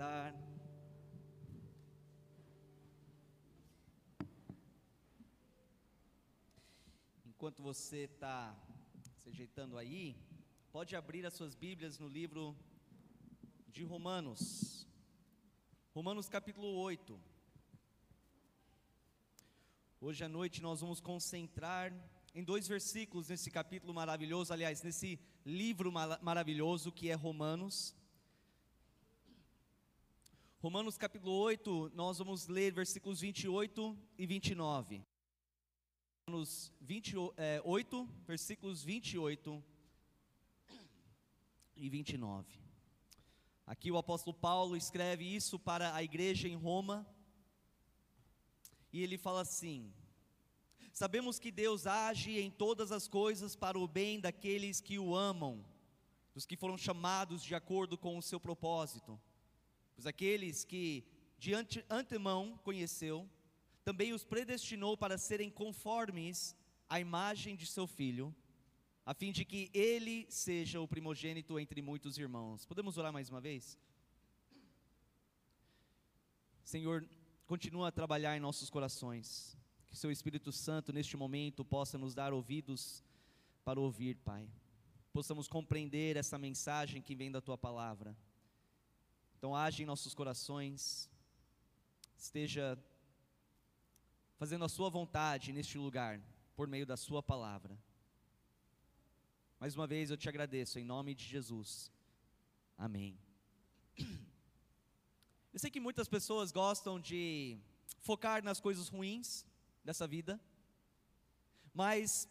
sentar. Enquanto você está se ajeitando aí, pode abrir as suas Bíblias no livro de Romanos. Romanos capítulo 8. Hoje à noite nós vamos concentrar em dois versículos nesse capítulo maravilhoso, aliás, nesse livro maravilhoso que é Romanos. Romanos capítulo 8, nós vamos ler versículos 28 e 29. Romanos 28, é, versículos 28 e 29. Aqui o apóstolo Paulo escreve isso para a igreja em Roma, e ele fala assim: Sabemos que Deus age em todas as coisas para o bem daqueles que o amam, dos que foram chamados de acordo com o seu propósito. Pois aqueles que de antemão conheceu, também os predestinou para serem conformes à imagem de seu filho, a fim de que ele seja o primogênito entre muitos irmãos. Podemos orar mais uma vez? Senhor, continua a trabalhar em nossos corações. Que seu Espírito Santo neste momento possa nos dar ouvidos para ouvir, Pai. Possamos compreender essa mensagem que vem da tua palavra então, age em nossos corações, esteja fazendo a Sua vontade neste lugar, por meio da Sua palavra. Mais uma vez eu te agradeço, em nome de Jesus. Amém. Eu sei que muitas pessoas gostam de focar nas coisas ruins dessa vida, mas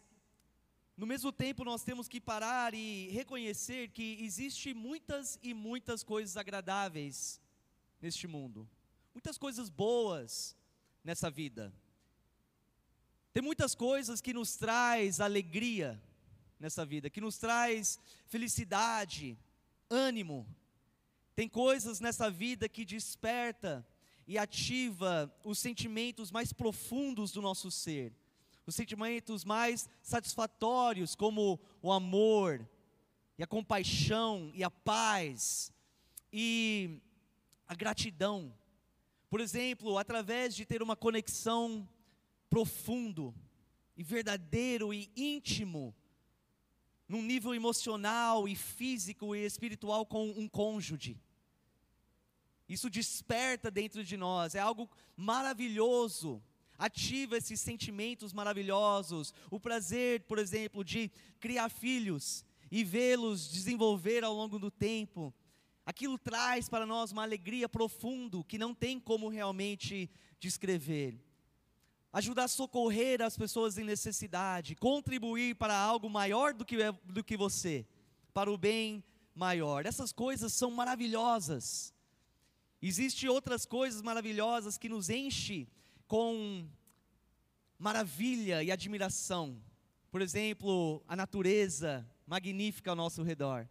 no mesmo tempo, nós temos que parar e reconhecer que existe muitas e muitas coisas agradáveis neste mundo. Muitas coisas boas nessa vida. Tem muitas coisas que nos traz alegria nessa vida, que nos traz felicidade, ânimo. Tem coisas nessa vida que desperta e ativa os sentimentos mais profundos do nosso ser os sentimentos mais satisfatórios, como o amor, e a compaixão, e a paz, e a gratidão. Por exemplo, através de ter uma conexão profundo e verdadeiro e íntimo, num nível emocional e físico e espiritual com um cônjuge. Isso desperta dentro de nós, é algo maravilhoso ativa esses sentimentos maravilhosos, o prazer, por exemplo, de criar filhos e vê-los desenvolver ao longo do tempo. Aquilo traz para nós uma alegria profunda que não tem como realmente descrever. Ajudar a socorrer as pessoas em necessidade, contribuir para algo maior do que, do que você, para o bem maior. Essas coisas são maravilhosas. Existem outras coisas maravilhosas que nos enchem com maravilha e admiração. Por exemplo, a natureza magnífica ao nosso redor.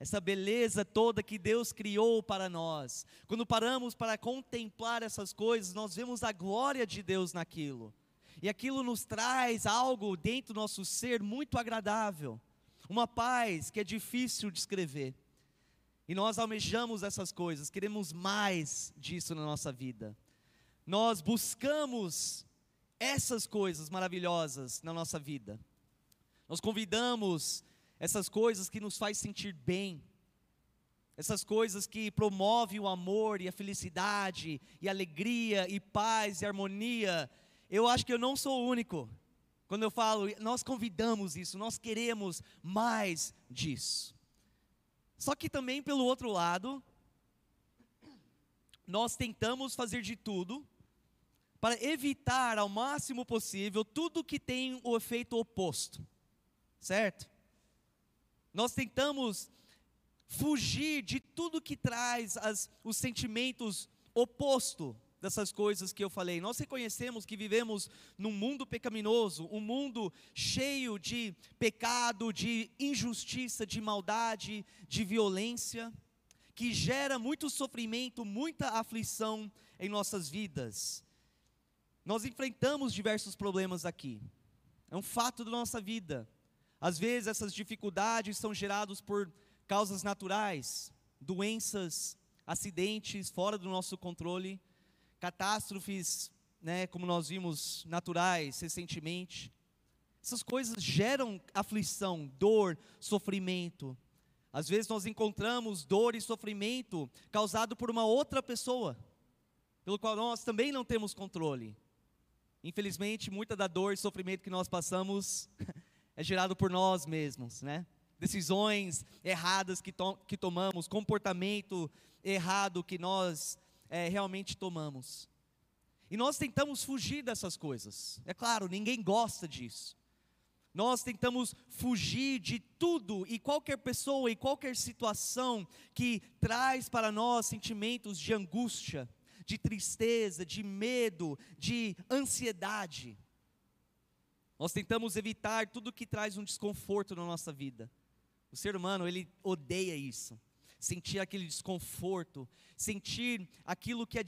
Essa beleza toda que Deus criou para nós. Quando paramos para contemplar essas coisas, nós vemos a glória de Deus naquilo. E aquilo nos traz algo dentro do nosso ser muito agradável. Uma paz que é difícil de escrever. E nós almejamos essas coisas, queremos mais disso na nossa vida nós buscamos essas coisas maravilhosas na nossa vida. Nós convidamos essas coisas que nos faz sentir bem, essas coisas que promovem o amor e a felicidade e alegria e paz e harmonia. Eu acho que eu não sou o único. Quando eu falo, nós convidamos isso, nós queremos mais disso. Só que também pelo outro lado, nós tentamos fazer de tudo para evitar ao máximo possível tudo que tem o efeito oposto, certo? Nós tentamos fugir de tudo que traz as, os sentimentos oposto dessas coisas que eu falei. Nós reconhecemos que vivemos num mundo pecaminoso, um mundo cheio de pecado, de injustiça, de maldade, de violência, que gera muito sofrimento, muita aflição em nossas vidas. Nós enfrentamos diversos problemas aqui. É um fato da nossa vida. Às vezes essas dificuldades são geradas por causas naturais, doenças, acidentes fora do nosso controle, catástrofes, né, como nós vimos, naturais recentemente. Essas coisas geram aflição, dor, sofrimento. Às vezes nós encontramos dor e sofrimento causado por uma outra pessoa, pelo qual nós também não temos controle. Infelizmente, muita da dor e sofrimento que nós passamos é gerado por nós mesmos, né? Decisões erradas que, to que tomamos, comportamento errado que nós é, realmente tomamos. E nós tentamos fugir dessas coisas. É claro, ninguém gosta disso. Nós tentamos fugir de tudo e qualquer pessoa e qualquer situação que traz para nós sentimentos de angústia, de tristeza, de medo, de ansiedade. Nós tentamos evitar tudo que traz um desconforto na nossa vida. O ser humano, ele odeia isso. Sentir aquele desconforto, sentir aquilo que é,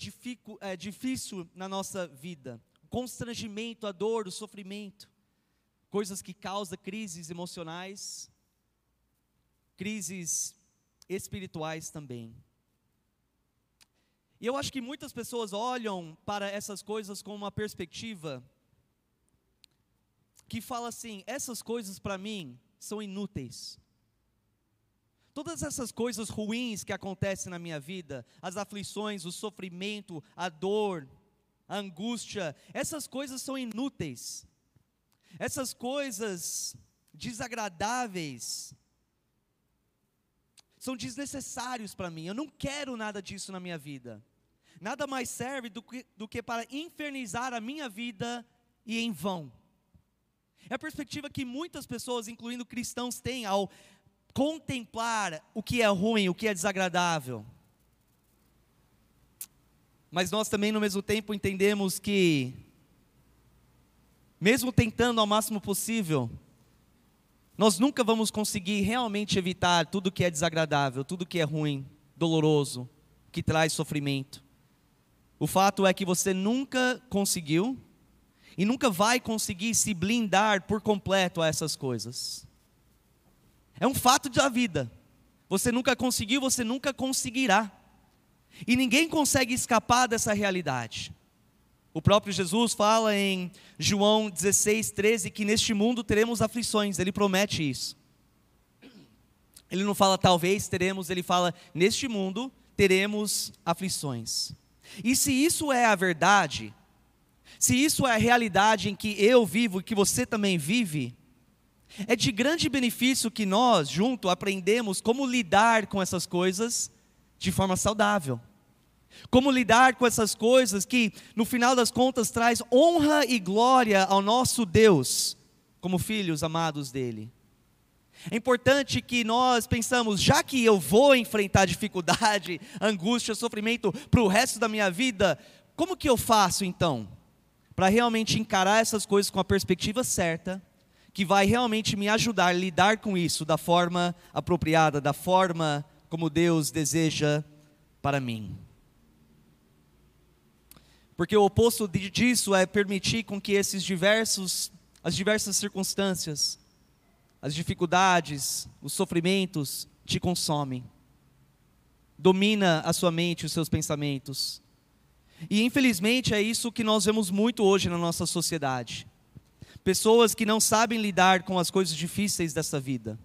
é difícil na nossa vida. O constrangimento, a dor, o sofrimento. Coisas que causam crises emocionais, crises espirituais também. E eu acho que muitas pessoas olham para essas coisas com uma perspectiva que fala assim: essas coisas para mim são inúteis. Todas essas coisas ruins que acontecem na minha vida, as aflições, o sofrimento, a dor, a angústia, essas coisas são inúteis. Essas coisas desagradáveis são desnecessários para mim. Eu não quero nada disso na minha vida nada mais serve do que, do que para infernizar a minha vida e em vão. É a perspectiva que muitas pessoas, incluindo cristãos, têm ao contemplar o que é ruim, o que é desagradável. Mas nós também, no mesmo tempo, entendemos que, mesmo tentando ao máximo possível, nós nunca vamos conseguir realmente evitar tudo que é desagradável, tudo que é ruim, doloroso, que traz sofrimento. O fato é que você nunca conseguiu e nunca vai conseguir se blindar por completo a essas coisas. É um fato da vida. Você nunca conseguiu, você nunca conseguirá. E ninguém consegue escapar dessa realidade. O próprio Jesus fala em João 16, 13 que neste mundo teremos aflições, ele promete isso. Ele não fala talvez teremos, ele fala neste mundo teremos aflições. E se isso é a verdade, se isso é a realidade em que eu vivo e que você também vive, é de grande benefício que nós, junto, aprendemos como lidar com essas coisas de forma saudável. Como lidar com essas coisas que, no final das contas, traz honra e glória ao nosso Deus, como filhos amados dele. É importante que nós pensamos, já que eu vou enfrentar dificuldade, angústia, sofrimento para o resto da minha vida, como que eu faço então? Para realmente encarar essas coisas com a perspectiva certa, que vai realmente me ajudar a lidar com isso da forma apropriada, da forma como Deus deseja para mim. Porque o oposto disso é permitir com que esses diversos, as diversas circunstâncias, as dificuldades, os sofrimentos te consomem. Domina a sua mente, os seus pensamentos. E infelizmente é isso que nós vemos muito hoje na nossa sociedade. Pessoas que não sabem lidar com as coisas difíceis dessa vida.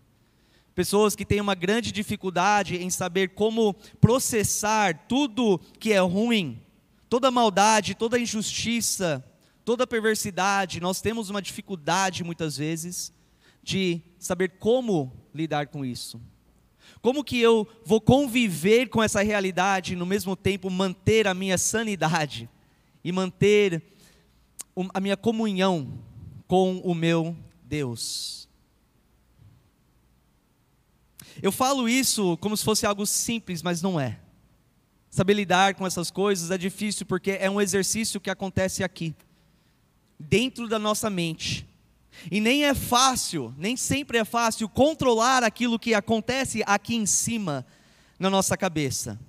Pessoas que têm uma grande dificuldade em saber como processar tudo que é ruim, toda maldade, toda injustiça, toda perversidade. Nós temos uma dificuldade muitas vezes de saber como lidar com isso. Como que eu vou conviver com essa realidade e no mesmo tempo manter a minha sanidade e manter a minha comunhão com o meu Deus? Eu falo isso como se fosse algo simples, mas não é. Saber lidar com essas coisas é difícil porque é um exercício que acontece aqui, dentro da nossa mente e nem é fácil, nem sempre é fácil controlar aquilo que acontece aqui em cima na nossa cabeça.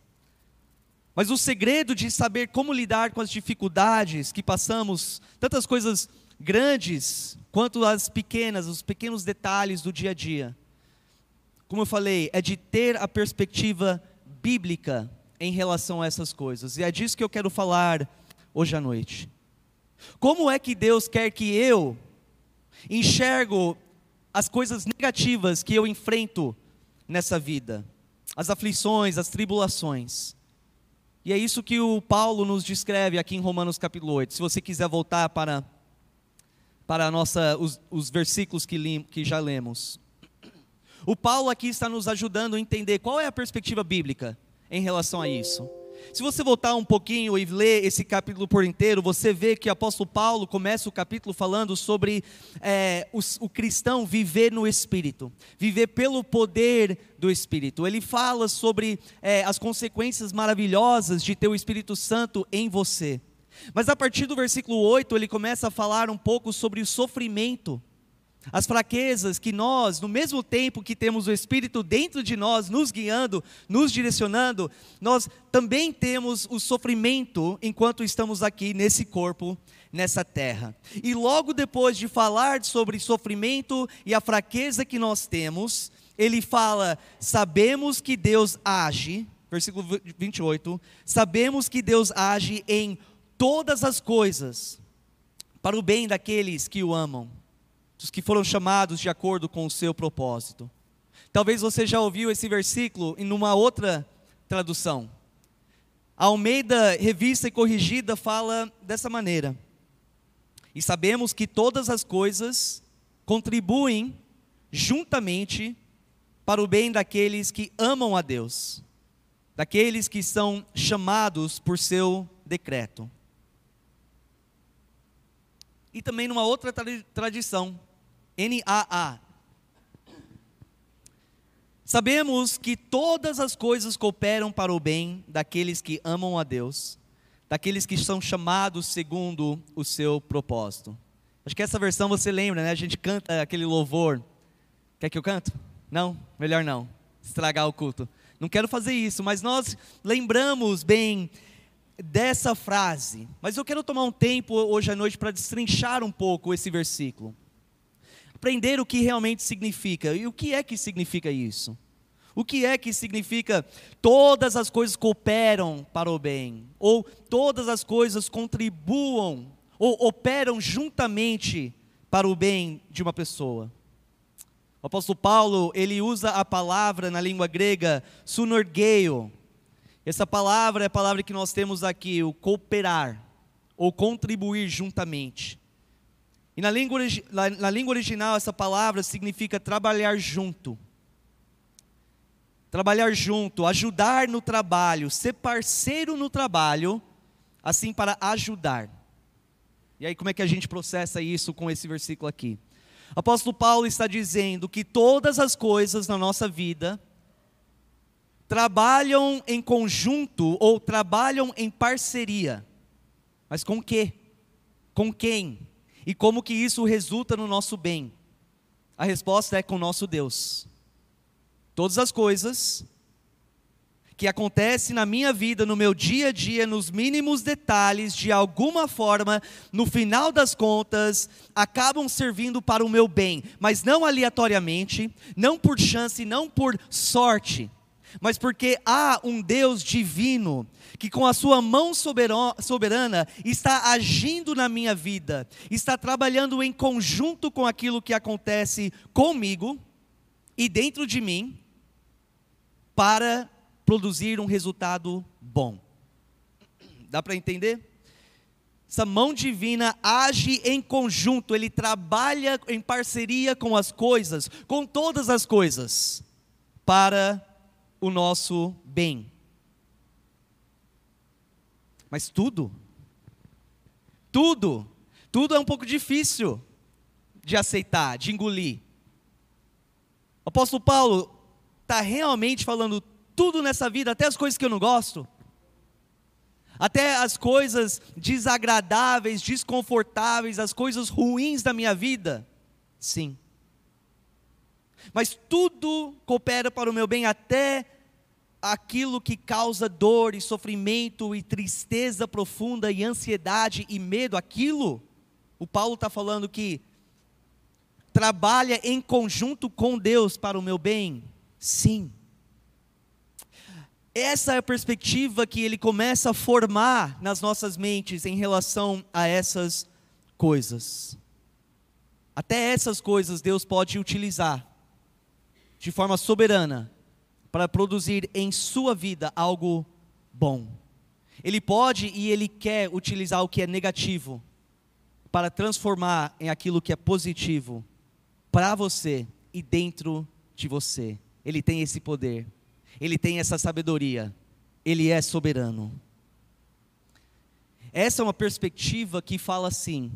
Mas o segredo de saber como lidar com as dificuldades que passamos, tantas coisas grandes quanto as pequenas, os pequenos detalhes do dia a dia. Como eu falei, é de ter a perspectiva bíblica em relação a essas coisas. E é disso que eu quero falar hoje à noite. Como é que Deus quer que eu enxergo as coisas negativas que eu enfrento nessa vida? As aflições, as tribulações. E é isso que o Paulo nos descreve aqui em Romanos capítulo 8. Se você quiser voltar para, para nossa, os, os versículos que, que já lemos. O Paulo aqui está nos ajudando a entender qual é a perspectiva bíblica em relação a isso. Se você voltar um pouquinho e ler esse capítulo por inteiro, você vê que o apóstolo Paulo começa o capítulo falando sobre é, o, o cristão viver no Espírito, viver pelo poder do Espírito. Ele fala sobre é, as consequências maravilhosas de ter o Espírito Santo em você. Mas a partir do versículo 8, ele começa a falar um pouco sobre o sofrimento as fraquezas que nós, no mesmo tempo que temos o Espírito dentro de nós, nos guiando, nos direcionando, nós também temos o sofrimento enquanto estamos aqui nesse corpo, nessa terra. E logo depois de falar sobre sofrimento e a fraqueza que nós temos, ele fala: sabemos que Deus age, versículo 28, sabemos que Deus age em todas as coisas, para o bem daqueles que o amam dos que foram chamados de acordo com o seu propósito. Talvez você já ouviu esse versículo em uma outra tradução. A Almeida Revista e Corrigida fala dessa maneira: E sabemos que todas as coisas contribuem juntamente para o bem daqueles que amam a Deus, daqueles que são chamados por seu decreto. E também numa outra tradição, N-A-A. Sabemos que todas as coisas cooperam para o bem daqueles que amam a Deus, daqueles que são chamados segundo o seu propósito. Acho que essa versão você lembra, né? A gente canta aquele louvor. Quer que eu canto? Não? Melhor não. Estragar o culto. Não quero fazer isso, mas nós lembramos bem dessa frase. Mas eu quero tomar um tempo hoje à noite para destrinchar um pouco esse versículo aprender o que realmente significa. E o que é que significa isso? O que é que significa todas as coisas cooperam para o bem? Ou todas as coisas contribuam ou operam juntamente para o bem de uma pessoa? O apóstolo Paulo, ele usa a palavra na língua grega sunorgeio. Essa palavra é a palavra que nós temos aqui, o cooperar ou contribuir juntamente. E na língua, na língua original, essa palavra significa trabalhar junto. Trabalhar junto, ajudar no trabalho, ser parceiro no trabalho, assim para ajudar. E aí, como é que a gente processa isso com esse versículo aqui? Apóstolo Paulo está dizendo que todas as coisas na nossa vida trabalham em conjunto ou trabalham em parceria. Mas com quê? Com quem? E como que isso resulta no nosso bem? A resposta é com o nosso Deus. Todas as coisas que acontecem na minha vida, no meu dia a dia, nos mínimos detalhes, de alguma forma, no final das contas, acabam servindo para o meu bem, mas não aleatoriamente, não por chance, não por sorte, mas porque há um Deus divino que com a sua mão soberana está agindo na minha vida, está trabalhando em conjunto com aquilo que acontece comigo e dentro de mim, para produzir um resultado bom. Dá para entender? Essa mão divina age em conjunto, ele trabalha em parceria com as coisas, com todas as coisas, para o nosso bem. Mas tudo, tudo, tudo é um pouco difícil de aceitar, de engolir. O apóstolo Paulo está realmente falando tudo nessa vida, até as coisas que eu não gosto, até as coisas desagradáveis, desconfortáveis, as coisas ruins da minha vida. Sim. Mas tudo coopera para o meu bem, até aquilo que causa dor e sofrimento e tristeza profunda e ansiedade e medo, aquilo, o Paulo está falando que trabalha em conjunto com Deus para o meu bem? Sim. Essa é a perspectiva que ele começa a formar nas nossas mentes em relação a essas coisas. Até essas coisas Deus pode utilizar de forma soberana para produzir em sua vida algo bom. Ele pode e ele quer utilizar o que é negativo para transformar em aquilo que é positivo para você e dentro de você. Ele tem esse poder, ele tem essa sabedoria, ele é soberano. Essa é uma perspectiva que fala assim: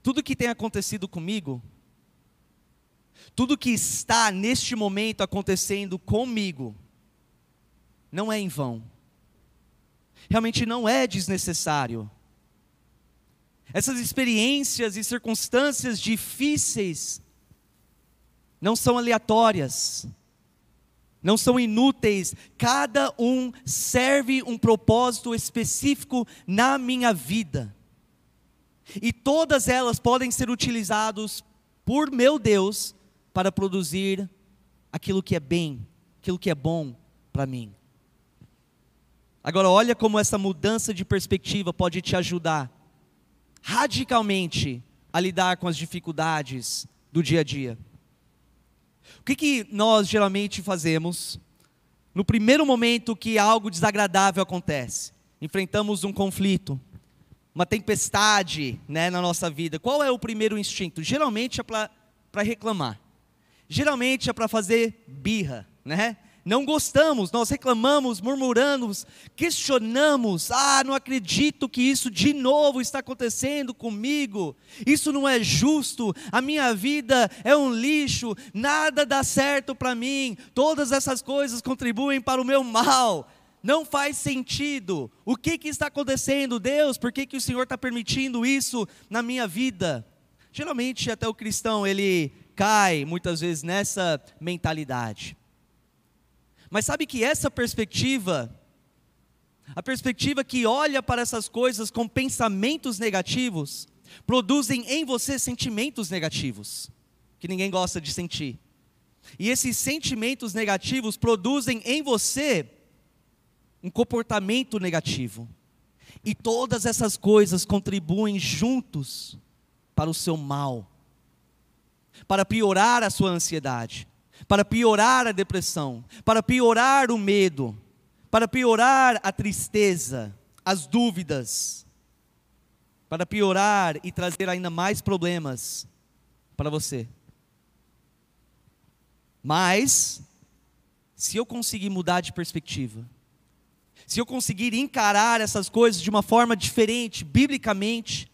tudo que tem acontecido comigo, tudo que está neste momento acontecendo comigo, não é em vão, realmente não é desnecessário. Essas experiências e circunstâncias difíceis não são aleatórias, não são inúteis, cada um serve um propósito específico na minha vida. E todas elas podem ser utilizadas por meu Deus para produzir aquilo que é bem, aquilo que é bom para mim. Agora, olha como essa mudança de perspectiva pode te ajudar radicalmente a lidar com as dificuldades do dia a dia. O que, que nós geralmente fazemos no primeiro momento que algo desagradável acontece? Enfrentamos um conflito, uma tempestade né, na nossa vida. Qual é o primeiro instinto? Geralmente é para reclamar. Geralmente é para fazer birra, né? não gostamos, nós reclamamos, murmuramos, questionamos: ah, não acredito que isso de novo está acontecendo comigo, isso não é justo, a minha vida é um lixo, nada dá certo para mim, todas essas coisas contribuem para o meu mal. Não faz sentido. O que, que está acontecendo, Deus? Por que, que o Senhor está permitindo isso na minha vida? Geralmente, até o cristão, ele cai muitas vezes nessa mentalidade. Mas sabe que essa perspectiva, a perspectiva que olha para essas coisas com pensamentos negativos, produzem em você sentimentos negativos, que ninguém gosta de sentir. E esses sentimentos negativos produzem em você um comportamento negativo. E todas essas coisas contribuem juntos para o seu mal, para piorar a sua ansiedade, para piorar a depressão, para piorar o medo, para piorar a tristeza, as dúvidas, para piorar e trazer ainda mais problemas para você. Mas, se eu conseguir mudar de perspectiva, se eu conseguir encarar essas coisas de uma forma diferente, biblicamente,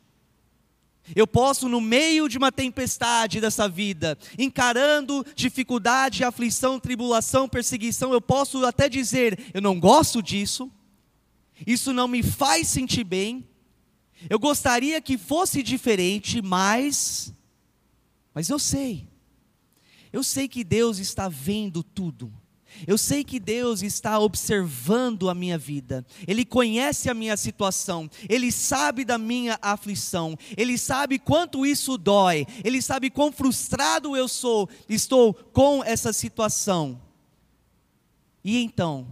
eu posso, no meio de uma tempestade dessa vida, encarando dificuldade, aflição, tribulação, perseguição, eu posso até dizer: eu não gosto disso, isso não me faz sentir bem, eu gostaria que fosse diferente, mas. Mas eu sei, eu sei que Deus está vendo tudo. Eu sei que Deus está observando a minha vida, Ele conhece a minha situação, Ele sabe da minha aflição, Ele sabe quanto isso dói, Ele sabe quão frustrado eu sou, estou com essa situação. E então,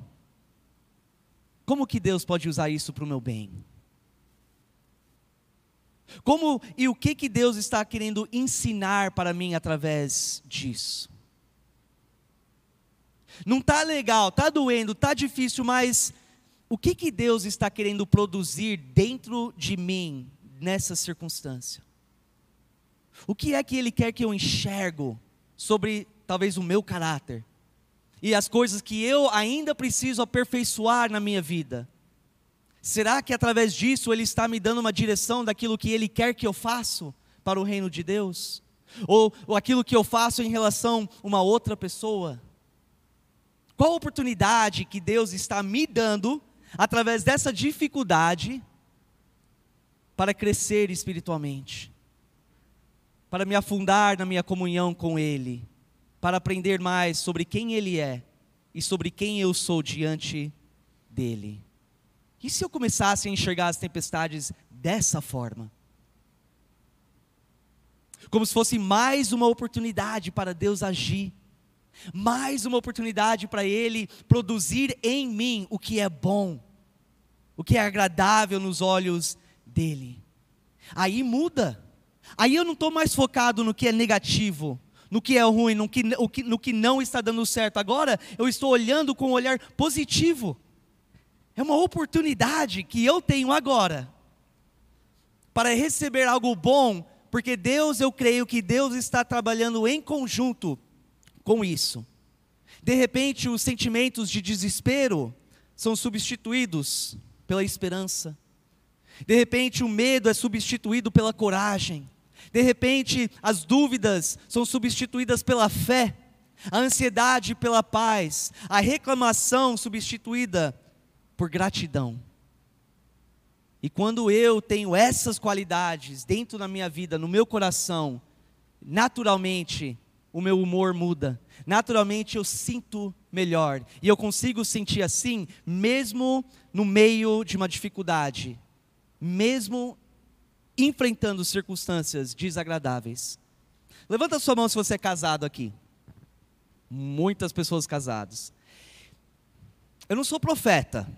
como que Deus pode usar isso para o meu bem? Como e o que que Deus está querendo ensinar para mim através disso? Não está legal, está doendo, está difícil, mas o que, que Deus está querendo produzir dentro de mim nessa circunstância? O que é que Ele quer que eu enxergo sobre talvez o meu caráter? E as coisas que eu ainda preciso aperfeiçoar na minha vida? Será que através disso Ele está me dando uma direção daquilo que Ele quer que eu faça para o reino de Deus? Ou, ou aquilo que eu faço em relação a uma outra pessoa? Qual a oportunidade que Deus está me dando, através dessa dificuldade, para crescer espiritualmente, para me afundar na minha comunhão com Ele, para aprender mais sobre quem Ele é e sobre quem eu sou diante dEle. E se eu começasse a enxergar as tempestades dessa forma? Como se fosse mais uma oportunidade para Deus agir mais uma oportunidade para Ele produzir em mim o que é bom, o que é agradável nos olhos dEle. Aí muda, aí eu não estou mais focado no que é negativo, no que é ruim, no que, no, que, no que não está dando certo. Agora eu estou olhando com um olhar positivo. É uma oportunidade que eu tenho agora para receber algo bom, porque Deus, eu creio que Deus está trabalhando em conjunto com isso. De repente, os sentimentos de desespero são substituídos pela esperança. De repente, o medo é substituído pela coragem. De repente, as dúvidas são substituídas pela fé, a ansiedade pela paz, a reclamação substituída por gratidão. E quando eu tenho essas qualidades dentro da minha vida, no meu coração, naturalmente o meu humor muda, naturalmente eu sinto melhor. E eu consigo sentir assim, mesmo no meio de uma dificuldade, mesmo enfrentando circunstâncias desagradáveis. Levanta sua mão se você é casado aqui. Muitas pessoas casadas. Eu não sou profeta,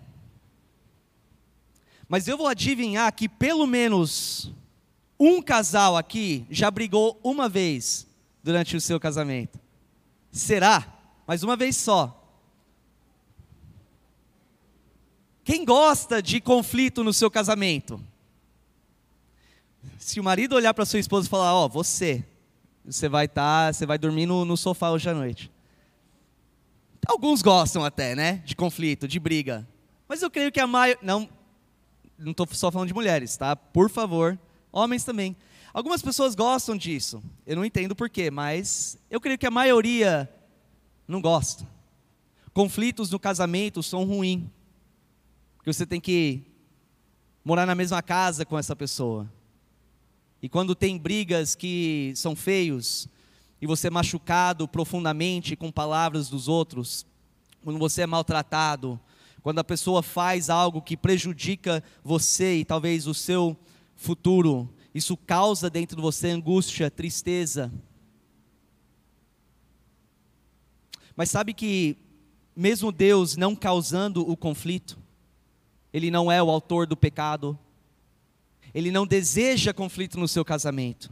mas eu vou adivinhar que pelo menos um casal aqui já brigou uma vez durante o seu casamento. Será? Mas uma vez só. Quem gosta de conflito no seu casamento? Se o marido olhar para sua esposa e falar, ó, oh, você, você vai estar, tá, você vai dormir no, no sofá hoje à noite. Alguns gostam até, né, de conflito, de briga. Mas eu creio que a maioria, não, não estou só falando de mulheres, tá? Por favor, homens também. Algumas pessoas gostam disso. Eu não entendo porquê, mas eu creio que a maioria não gosta. Conflitos no casamento são ruins. Porque você tem que morar na mesma casa com essa pessoa. E quando tem brigas que são feios, e você é machucado profundamente com palavras dos outros, quando você é maltratado, quando a pessoa faz algo que prejudica você e talvez o seu futuro, isso causa dentro de você angústia, tristeza. Mas sabe que, mesmo Deus não causando o conflito, Ele não é o autor do pecado, Ele não deseja conflito no seu casamento,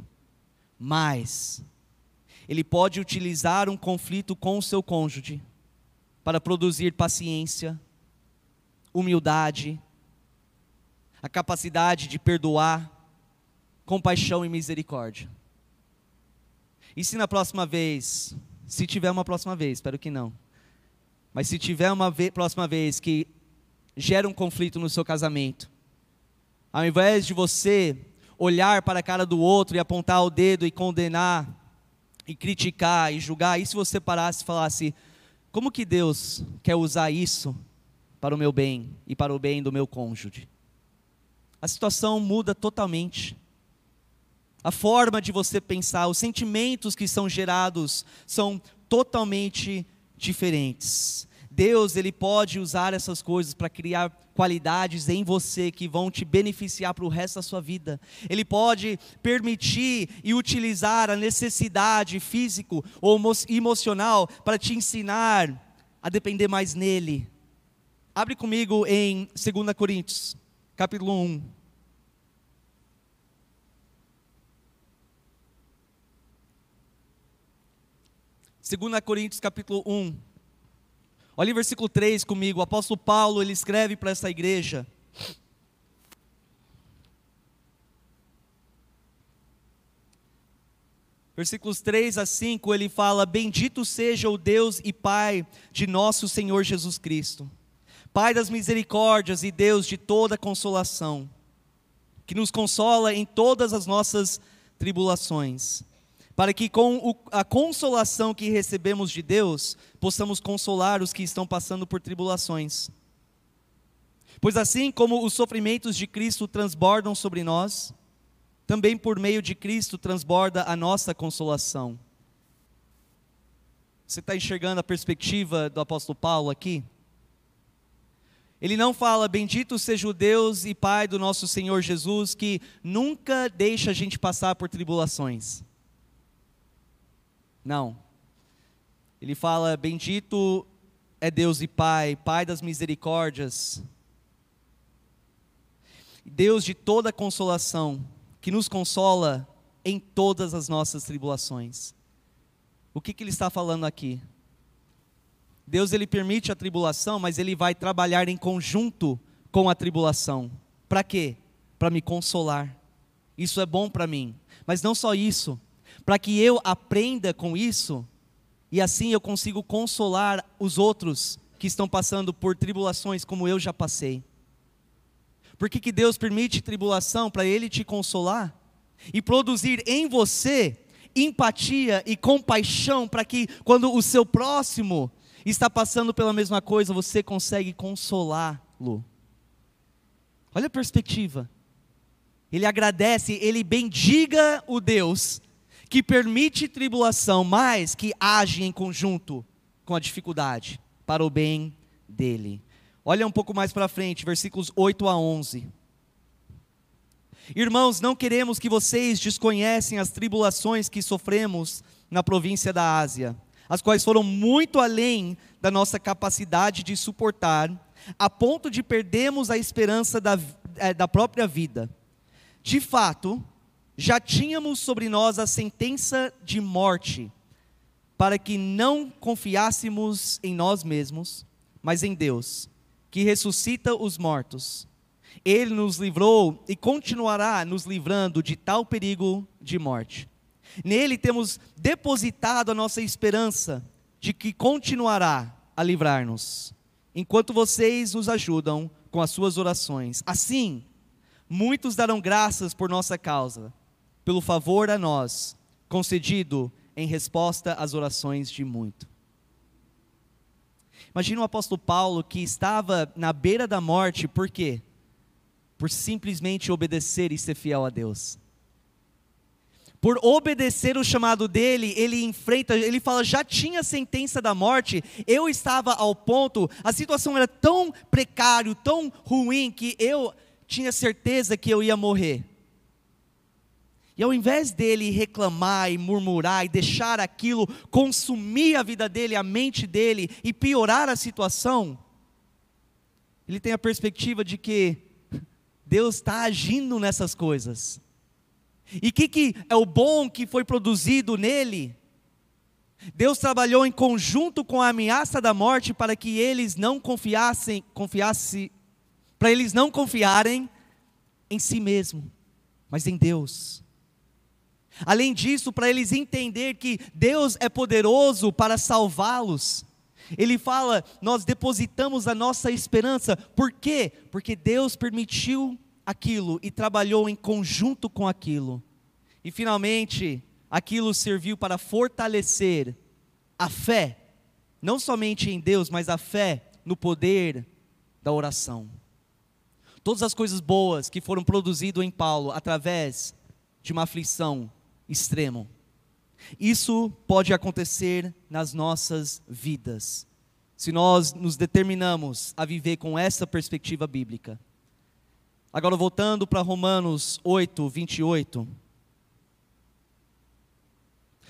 mas Ele pode utilizar um conflito com o seu cônjuge para produzir paciência, humildade, a capacidade de perdoar, compaixão e misericórdia. E se na próxima vez, se tiver uma próxima vez, espero que não, mas se tiver uma ve próxima vez que gera um conflito no seu casamento, ao invés de você olhar para a cara do outro e apontar o dedo e condenar, e criticar e julgar, e se você parasse e falasse: como que Deus quer usar isso para o meu bem e para o bem do meu cônjuge. A situação muda totalmente. A forma de você pensar, os sentimentos que são gerados são totalmente diferentes. Deus, ele pode usar essas coisas para criar qualidades em você que vão te beneficiar para o resto da sua vida. Ele pode permitir e utilizar a necessidade físico ou emocional para te ensinar a depender mais nele, Abre comigo em 2 Coríntios, capítulo 1. Segunda Coríntios capítulo 1. Olha o versículo 3 comigo. O apóstolo Paulo, ele escreve para essa igreja. Versículos 3 a 5, ele fala: Bendito seja o Deus e Pai de nosso Senhor Jesus Cristo Pai das misericórdias e Deus de toda consolação, que nos consola em todas as nossas tribulações, para que com a consolação que recebemos de Deus, possamos consolar os que estão passando por tribulações. Pois assim como os sofrimentos de Cristo transbordam sobre nós, também por meio de Cristo transborda a nossa consolação. Você está enxergando a perspectiva do apóstolo Paulo aqui? Ele não fala, bendito seja o Deus e Pai do nosso Senhor Jesus, que nunca deixa a gente passar por tribulações. Não. Ele fala: Bendito é Deus e Pai, Pai das misericórdias, Deus de toda consolação, que nos consola em todas as nossas tribulações. O que, que ele está falando aqui? Deus ele permite a tribulação, mas ele vai trabalhar em conjunto com a tribulação. Para quê? Para me consolar. Isso é bom para mim. Mas não só isso, para que eu aprenda com isso e assim eu consigo consolar os outros que estão passando por tribulações como eu já passei. Por que, que Deus permite tribulação? Para Ele te consolar e produzir em você empatia e compaixão, para que quando o seu próximo está passando pela mesma coisa, você consegue consolá-lo. Olha a perspectiva. Ele agradece, ele bendiga o Deus que permite tribulação, mas que age em conjunto com a dificuldade, para o bem dele. Olha um pouco mais para frente, versículos 8 a 11. Irmãos, não queremos que vocês desconhecem as tribulações que sofremos na província da Ásia, as quais foram muito além da nossa capacidade de suportar, a ponto de perdermos a esperança da, é, da própria vida. De fato, já tínhamos sobre nós a sentença de morte, para que não confiássemos em nós mesmos, mas em Deus, que ressuscita os mortos. Ele nos livrou e continuará nos livrando de tal perigo de morte. Nele temos depositado a nossa esperança de que continuará a livrar-nos, enquanto vocês nos ajudam com as suas orações. Assim, muitos darão graças por nossa causa pelo favor a nós, concedido em resposta às orações de muito. Imagina o apóstolo Paulo que estava na beira da morte, por quê? Por simplesmente obedecer e ser fiel a Deus. Por obedecer o chamado dele, ele enfrenta, ele fala, já tinha sentença da morte, eu estava ao ponto, a situação era tão precária, tão ruim, que eu tinha certeza que eu ia morrer. E ao invés dele reclamar e murmurar e deixar aquilo consumir a vida dele, a mente dele e piorar a situação, ele tem a perspectiva de que Deus está agindo nessas coisas. E o que, que é o bom que foi produzido nele? Deus trabalhou em conjunto com a ameaça da morte para que eles não confiassem, confiasse, para eles não confiarem em si mesmo, mas em Deus. Além disso, para eles entender que Deus é poderoso para salvá-los. Ele fala: Nós depositamos a nossa esperança. Por quê? Porque Deus permitiu aquilo e trabalhou em conjunto com aquilo. E finalmente, aquilo serviu para fortalecer a fé, não somente em Deus, mas a fé no poder da oração. Todas as coisas boas que foram produzidas em Paulo através de uma aflição, extremo. Isso pode acontecer nas nossas vidas, se nós nos determinamos a viver com essa perspectiva bíblica. Agora, voltando para Romanos 8, 28.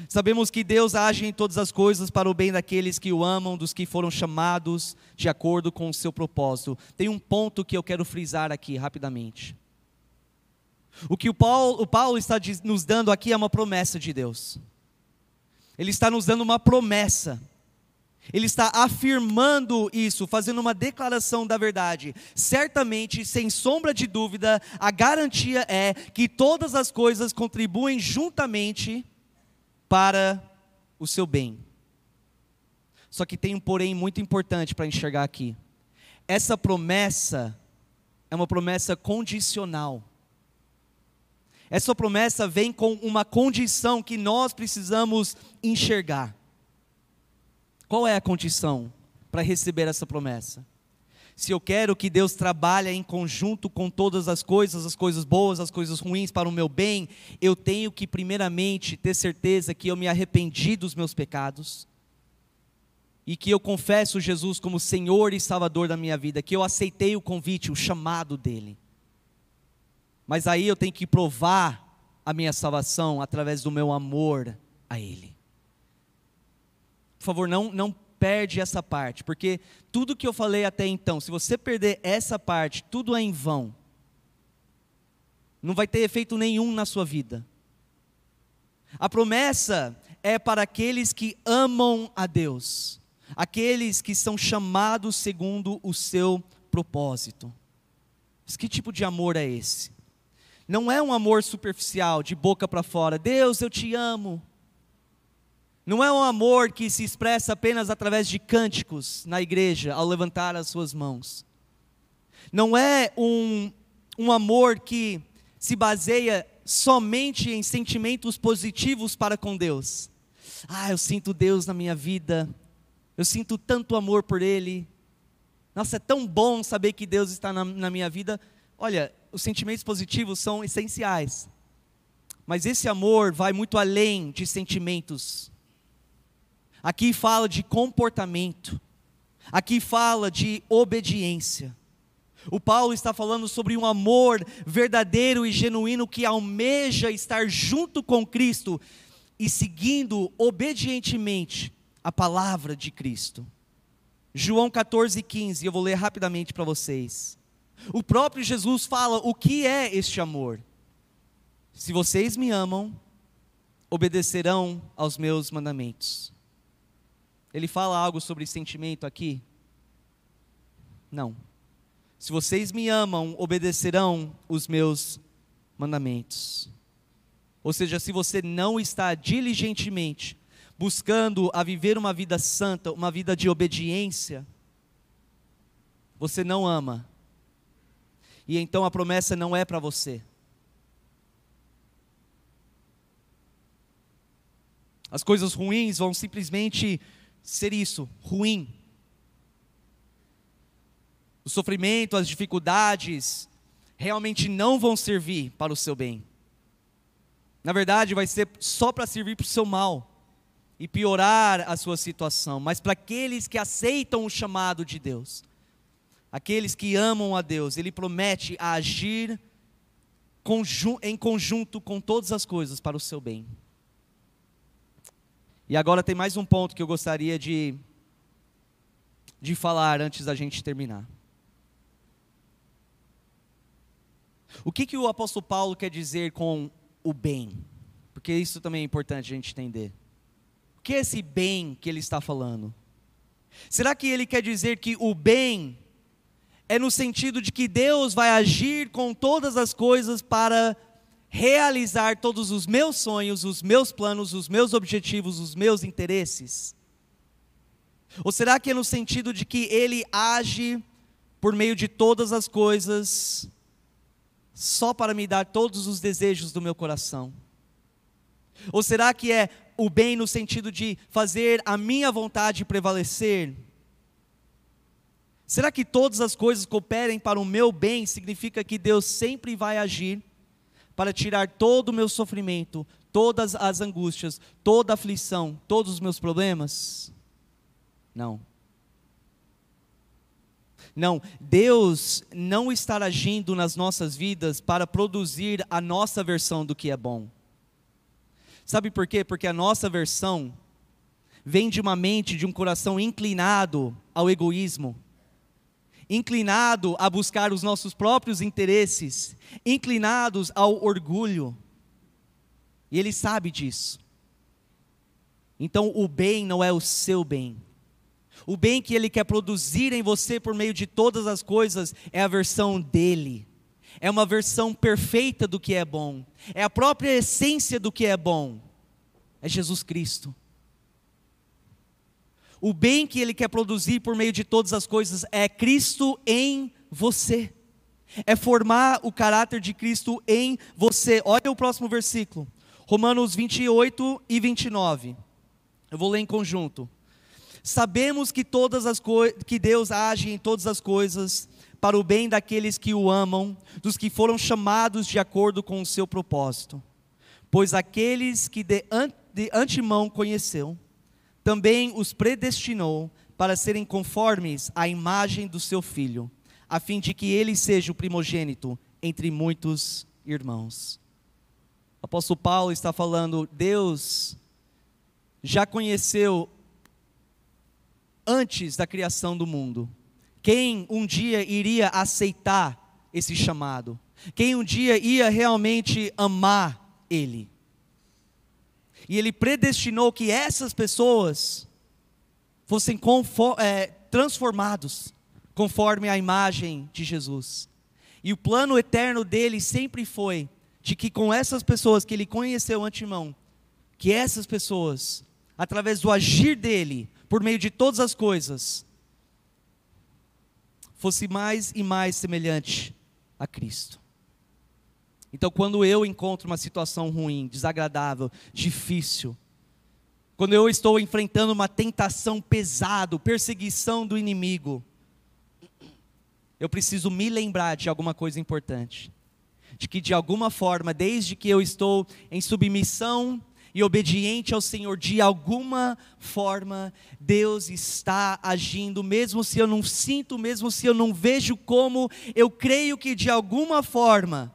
Sabemos que Deus age em todas as coisas para o bem daqueles que o amam, dos que foram chamados de acordo com o seu propósito. Tem um ponto que eu quero frisar aqui rapidamente. O que o Paulo, o Paulo está nos dando aqui é uma promessa de Deus. Ele está nos dando uma promessa. Ele está afirmando isso, fazendo uma declaração da verdade. Certamente, sem sombra de dúvida, a garantia é que todas as coisas contribuem juntamente para o seu bem. Só que tem um porém muito importante para enxergar aqui. Essa promessa é uma promessa condicional. Essa promessa vem com uma condição que nós precisamos enxergar. Qual é a condição para receber essa promessa? Se eu quero que Deus trabalhe em conjunto com todas as coisas, as coisas boas, as coisas ruins para o meu bem, eu tenho que primeiramente ter certeza que eu me arrependi dos meus pecados e que eu confesso Jesus como Senhor e Salvador da minha vida, que eu aceitei o convite, o chamado dele. Mas aí eu tenho que provar a minha salvação através do meu amor a Ele. por favor, não, não perde essa parte, porque tudo que eu falei até então, se você perder essa parte, tudo é em vão. Não vai ter efeito nenhum na sua vida. A promessa é para aqueles que amam a Deus, aqueles que são chamados segundo o seu propósito. Mas que tipo de amor é esse? Não é um amor superficial, de boca para fora. Deus, eu te amo. Não é um amor que se expressa apenas através de cânticos na igreja, ao levantar as suas mãos. Não é um, um amor que se baseia somente em sentimentos positivos para com Deus. Ah, eu sinto Deus na minha vida, eu sinto tanto amor por Ele. Nossa, é tão bom saber que Deus está na, na minha vida. Olha, os sentimentos positivos são essenciais, mas esse amor vai muito além de sentimentos. Aqui fala de comportamento, aqui fala de obediência. O Paulo está falando sobre um amor verdadeiro e genuíno que almeja estar junto com Cristo e seguindo obedientemente a palavra de Cristo. João 14, 15, eu vou ler rapidamente para vocês. O próprio Jesus fala o que é este amor. Se vocês me amam, obedecerão aos meus mandamentos. Ele fala algo sobre sentimento aqui? Não. Se vocês me amam, obedecerão os meus mandamentos. Ou seja, se você não está diligentemente buscando a viver uma vida santa, uma vida de obediência, você não ama. E então a promessa não é para você. As coisas ruins vão simplesmente ser isso, ruim o sofrimento, as dificuldades, realmente não vão servir para o seu bem. Na verdade, vai ser só para servir para o seu mal e piorar a sua situação. Mas para aqueles que aceitam o chamado de Deus, aqueles que amam a Deus, Ele promete agir em conjunto com todas as coisas para o seu bem. E agora tem mais um ponto que eu gostaria de, de falar antes da gente terminar. O que, que o apóstolo Paulo quer dizer com o bem? Porque isso também é importante a gente entender. O que é esse bem que ele está falando? Será que ele quer dizer que o bem é no sentido de que Deus vai agir com todas as coisas para realizar todos os meus sonhos, os meus planos, os meus objetivos, os meus interesses? Ou será que é no sentido de que ele age por meio de todas as coisas só para me dar todos os desejos do meu coração? Ou será que é o bem no sentido de fazer a minha vontade prevalecer? Será que todas as coisas cooperem para o meu bem significa que Deus sempre vai agir para tirar todo o meu sofrimento, todas as angústias, toda a aflição, todos os meus problemas? Não. Não, Deus não está agindo nas nossas vidas para produzir a nossa versão do que é bom. Sabe por quê? Porque a nossa versão vem de uma mente, de um coração inclinado ao egoísmo, inclinado a buscar os nossos próprios interesses, inclinados ao orgulho. E Ele sabe disso. Então o bem não é o seu bem. O bem que Ele quer produzir em você por meio de todas as coisas é a versão dele. É uma versão perfeita do que é bom. É a própria essência do que é bom. É Jesus Cristo. O bem que Ele quer produzir por meio de todas as coisas é Cristo em você. É formar o caráter de Cristo em você. Olha o próximo versículo. Romanos 28 e 29. Eu vou ler em conjunto. Sabemos que todas as que Deus age em todas as coisas para o bem daqueles que o amam, dos que foram chamados de acordo com o seu propósito. Pois aqueles que de, an de antemão conheceu, também os predestinou para serem conformes à imagem do seu filho, a fim de que ele seja o primogênito entre muitos irmãos. O apóstolo Paulo está falando, Deus já conheceu antes da criação do mundo. Quem um dia iria aceitar esse chamado? Quem um dia ia realmente amar Ele? E Ele predestinou que essas pessoas fossem é, transformados conforme a imagem de Jesus. E o plano eterno dele sempre foi de que com essas pessoas que ele conheceu antemão, que essas pessoas, através do agir dele, por meio de todas as coisas, fosse mais e mais semelhante a Cristo. Então, quando eu encontro uma situação ruim, desagradável, difícil, quando eu estou enfrentando uma tentação pesada, perseguição do inimigo, eu preciso me lembrar de alguma coisa importante. De que de alguma forma, desde que eu estou em submissão e obediente ao Senhor, de alguma forma, Deus está agindo, mesmo se eu não sinto, mesmo se eu não vejo como, eu creio que de alguma forma,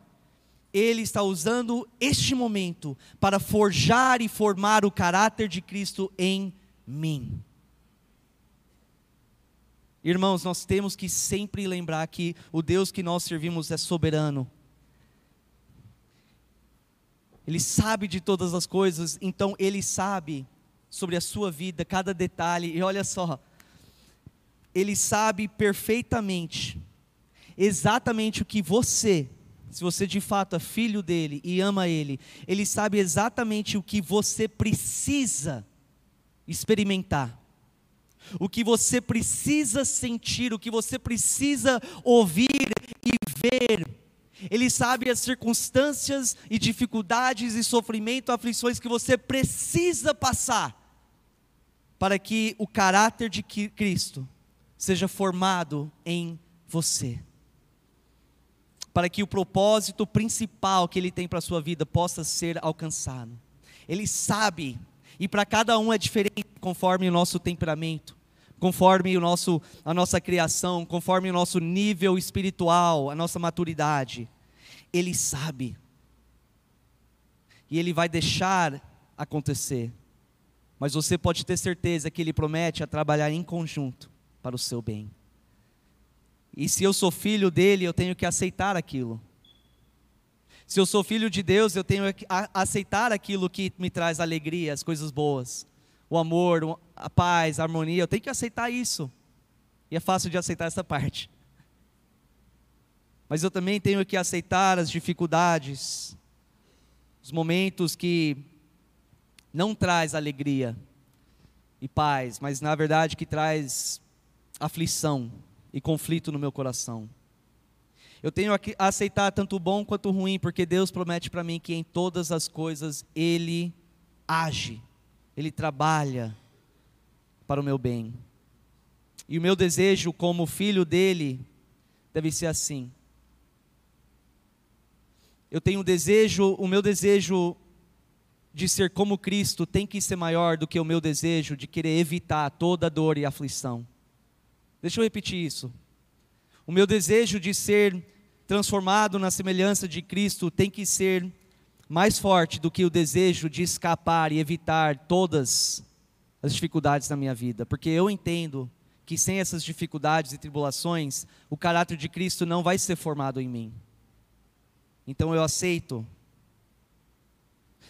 Ele está usando este momento para forjar e formar o caráter de Cristo em mim. Irmãos, nós temos que sempre lembrar que o Deus que nós servimos é soberano. Ele sabe de todas as coisas, então ele sabe sobre a sua vida, cada detalhe. E olha só, ele sabe perfeitamente, exatamente o que você, se você de fato é filho dele e ama ele, ele sabe exatamente o que você precisa experimentar. O que você precisa sentir, o que você precisa ouvir e ver ele sabe as circunstâncias e dificuldades e sofrimento, aflições que você precisa passar para que o caráter de Cristo seja formado em você. Para que o propósito principal que ele tem para a sua vida possa ser alcançado. Ele sabe, e para cada um é diferente conforme o nosso temperamento, conforme o nosso, a nossa criação, conforme o nosso nível espiritual, a nossa maturidade. Ele sabe. E Ele vai deixar acontecer. Mas você pode ter certeza que Ele promete a trabalhar em conjunto para o seu bem. E se eu sou filho dele, eu tenho que aceitar aquilo. Se eu sou filho de Deus, eu tenho que aceitar aquilo que me traz alegria, as coisas boas, o amor, a paz, a harmonia. Eu tenho que aceitar isso. E é fácil de aceitar essa parte mas eu também tenho que aceitar as dificuldades, os momentos que não traz alegria e paz, mas na verdade que traz aflição e conflito no meu coração. Eu tenho que aceitar tanto o bom quanto o ruim, porque Deus promete para mim que em todas as coisas Ele age, Ele trabalha para o meu bem. E o meu desejo como filho dele deve ser assim: eu tenho um desejo, o meu desejo de ser como Cristo tem que ser maior do que o meu desejo de querer evitar toda dor e aflição. Deixa eu repetir isso. O meu desejo de ser transformado na semelhança de Cristo tem que ser mais forte do que o desejo de escapar e evitar todas as dificuldades na minha vida, porque eu entendo que sem essas dificuldades e tribulações, o caráter de Cristo não vai ser formado em mim. Então eu aceito.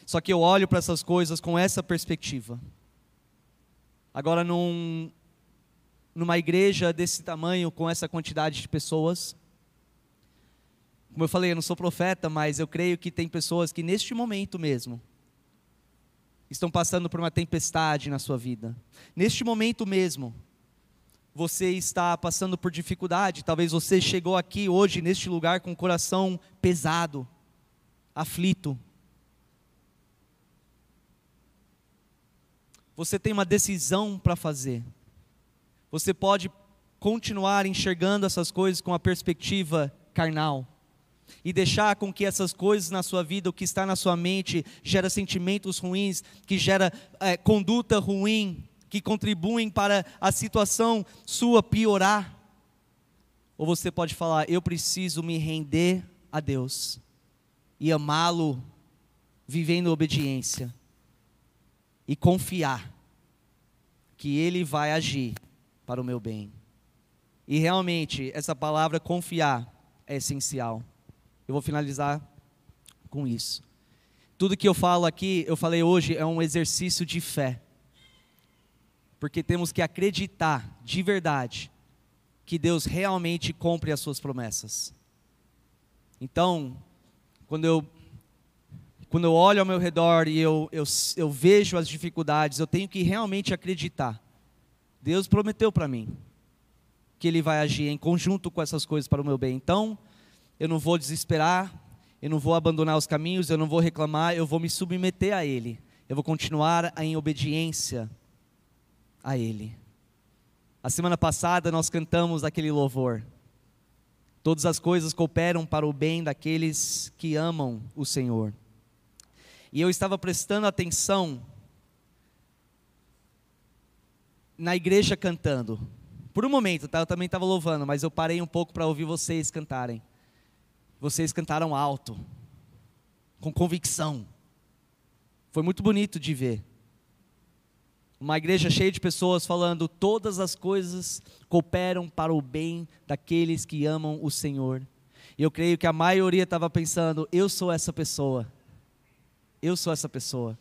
Só que eu olho para essas coisas com essa perspectiva. Agora, num, numa igreja desse tamanho, com essa quantidade de pessoas, como eu falei, eu não sou profeta, mas eu creio que tem pessoas que neste momento mesmo estão passando por uma tempestade na sua vida. Neste momento mesmo, você está passando por dificuldade, talvez você chegou aqui hoje neste lugar com o coração pesado, aflito. Você tem uma decisão para fazer. Você pode continuar enxergando essas coisas com a perspectiva carnal e deixar com que essas coisas na sua vida, o que está na sua mente, gera sentimentos ruins, que gera é, conduta ruim, que contribuem para a situação sua piorar. Ou você pode falar: eu preciso me render a Deus e amá-lo, vivendo obediência e confiar que Ele vai agir para o meu bem. E realmente, essa palavra confiar é essencial. Eu vou finalizar com isso. Tudo que eu falo aqui, eu falei hoje, é um exercício de fé. Porque temos que acreditar de verdade que Deus realmente cumpre as suas promessas. Então, quando eu quando eu olho ao meu redor e eu, eu, eu vejo as dificuldades, eu tenho que realmente acreditar. Deus prometeu para mim que Ele vai agir em conjunto com essas coisas para o meu bem. Então, eu não vou desesperar, eu não vou abandonar os caminhos, eu não vou reclamar, eu vou me submeter a Ele. Eu vou continuar em obediência a Ele. A semana passada nós cantamos aquele louvor. Todas as coisas cooperam para o bem daqueles que amam o Senhor. E eu estava prestando atenção na igreja cantando. Por um momento, tá? eu também estava louvando, mas eu parei um pouco para ouvir vocês cantarem. Vocês cantaram alto, com convicção. Foi muito bonito de ver. Uma igreja cheia de pessoas falando: todas as coisas cooperam para o bem daqueles que amam o Senhor. E eu creio que a maioria estava pensando: eu sou essa pessoa eu sou essa pessoa.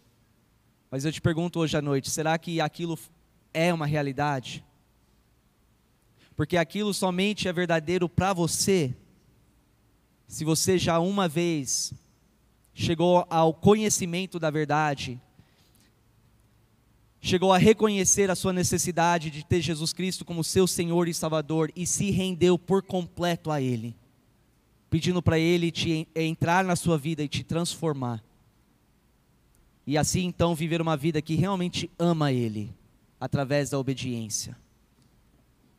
Mas eu te pergunto hoje à noite: será que aquilo é uma realidade? Porque aquilo somente é verdadeiro para você, se você já uma vez chegou ao conhecimento da verdade, chegou a reconhecer a sua necessidade de ter Jesus Cristo como seu Senhor e Salvador e se rendeu por completo a Ele, pedindo para Ele te entrar na sua vida e te transformar. E assim então viver uma vida que realmente ama Ele, através da obediência.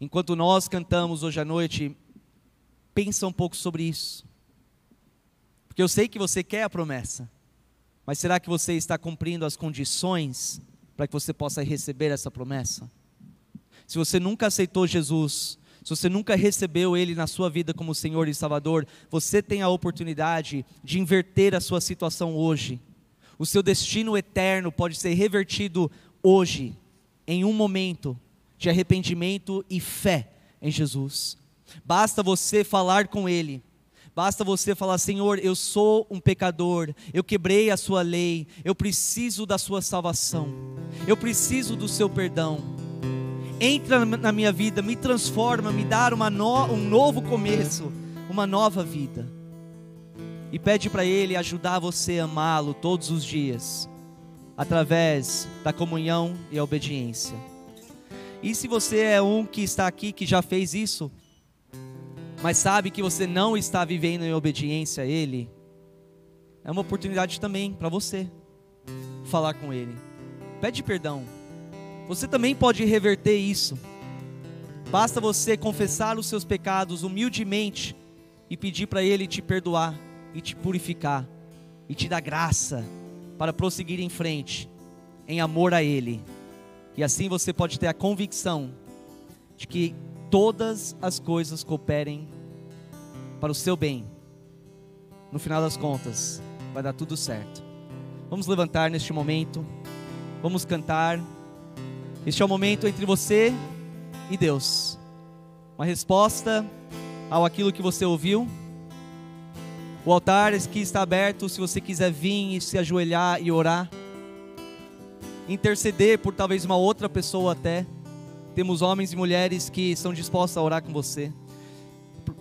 Enquanto nós cantamos hoje à noite, pensa um pouco sobre isso. Porque eu sei que você quer a promessa, mas será que você está cumprindo as condições para que você possa receber essa promessa? Se você nunca aceitou Jesus, se você nunca recebeu Ele na sua vida como Senhor e Salvador, você tem a oportunidade de inverter a sua situação hoje o seu destino eterno pode ser revertido hoje, em um momento de arrependimento e fé em Jesus. Basta você falar com Ele. Basta você falar, Senhor, eu sou um pecador, eu quebrei a sua lei, eu preciso da sua salvação, eu preciso do seu perdão. Entra na minha vida, me transforma, me dá no, um novo começo, uma nova vida e pede para Ele ajudar você a amá-lo todos os dias, através da comunhão e a obediência. E se você é um que está aqui que já fez isso, mas sabe que você não está vivendo em obediência a Ele, é uma oportunidade também para você falar com Ele. Pede perdão. Você também pode reverter isso. Basta você confessar os seus pecados humildemente e pedir para Ele te perdoar e te purificar e te dar graça para prosseguir em frente em amor a Ele. E assim você pode ter a convicção de que todas as coisas cooperem para o seu bem. No final das contas, vai dar tudo certo. Vamos levantar neste momento, vamos cantar. Este é o momento entre você e Deus. Uma resposta ao aquilo que você ouviu. O altar aqui está aberto se você quiser vir e se ajoelhar e orar. Interceder por talvez uma outra pessoa até. Temos homens e mulheres que estão dispostos a orar com você.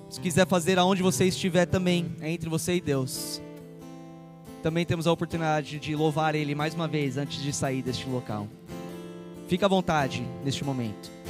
Se quiser fazer aonde você estiver também, é entre você e Deus. Também temos a oportunidade de louvar Ele mais uma vez antes de sair deste local. Fica à vontade neste momento.